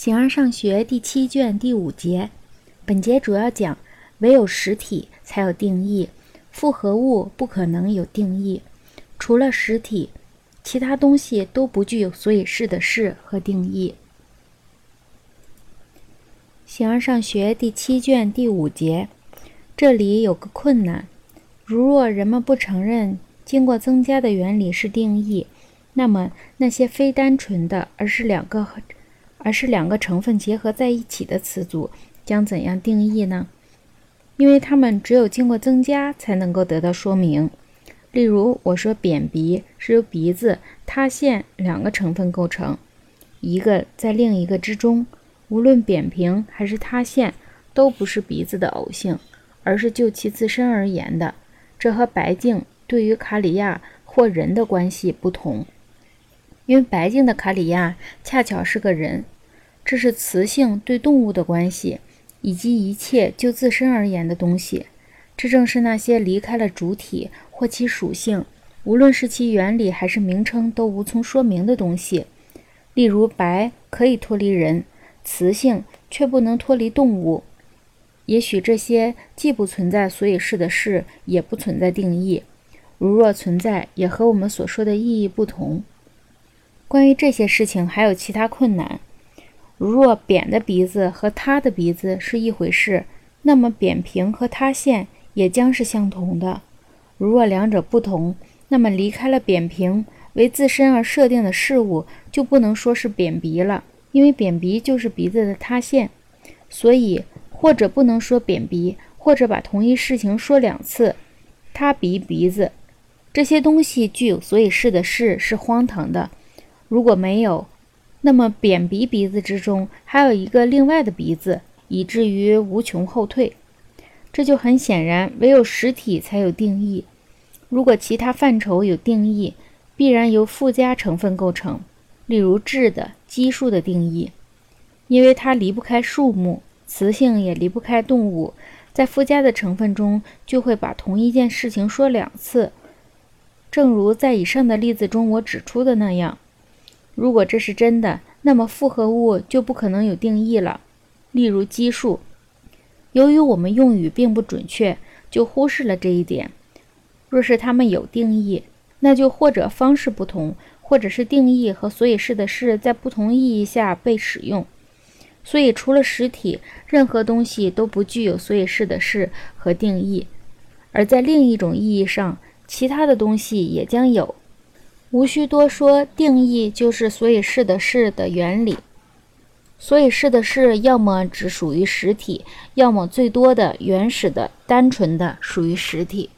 形而上学第七卷第五节，本节主要讲唯有实体才有定义，复合物不可能有定义。除了实体，其他东西都不具有所以是的事和定义。形而上学第七卷第五节，这里有个困难：如若人们不承认经过增加的原理是定义，那么那些非单纯的，而是两个。而是两个成分结合在一起的词组将怎样定义呢？因为它们只有经过增加才能够得到说明。例如，我说扁鼻是由鼻子、塌陷两个成分构成，一个在另一个之中。无论扁平还是塌陷，都不是鼻子的偶性，而是就其自身而言的。这和白净对于卡里亚或人的关系不同。因为白净的卡里亚恰巧是个人，这是雌性对动物的关系，以及一切就自身而言的东西。这正是那些离开了主体或其属性，无论是其原理还是名称都无从说明的东西。例如，白可以脱离人，雌性却不能脱离动物。也许这些既不存在所以是的事，也不存在定义。如若存在，也和我们所说的意义不同。关于这些事情还有其他困难。如若扁的鼻子和塌的鼻子是一回事，那么扁平和塌陷也将是相同的。如若两者不同，那么离开了扁平为自身而设定的事物，就不能说是扁鼻了，因为扁鼻就是鼻子的塌陷。所以，或者不能说扁鼻，或者把同一事情说两次。塌鼻鼻子这些东西具有所以是的事是荒唐的。如果没有，那么扁鼻鼻子之中还有一个另外的鼻子，以至于无穷后退。这就很显然，唯有实体才有定义。如果其他范畴有定义，必然由附加成分构成，例如质的、基数的定义，因为它离不开数目，雌性也离不开动物，在附加的成分中就会把同一件事情说两次。正如在以上的例子中我指出的那样。如果这是真的，那么复合物就不可能有定义了。例如基数，由于我们用语并不准确，就忽视了这一点。若是它们有定义，那就或者方式不同，或者是定义和所以是的是在不同意义下被使用。所以，除了实体，任何东西都不具有所以是的是和定义；而在另一种意义上，其他的东西也将有。无需多说，定义就是所以是的是的原理。所以是的是，要么只属于实体，要么最多的原始的单纯的属于实体。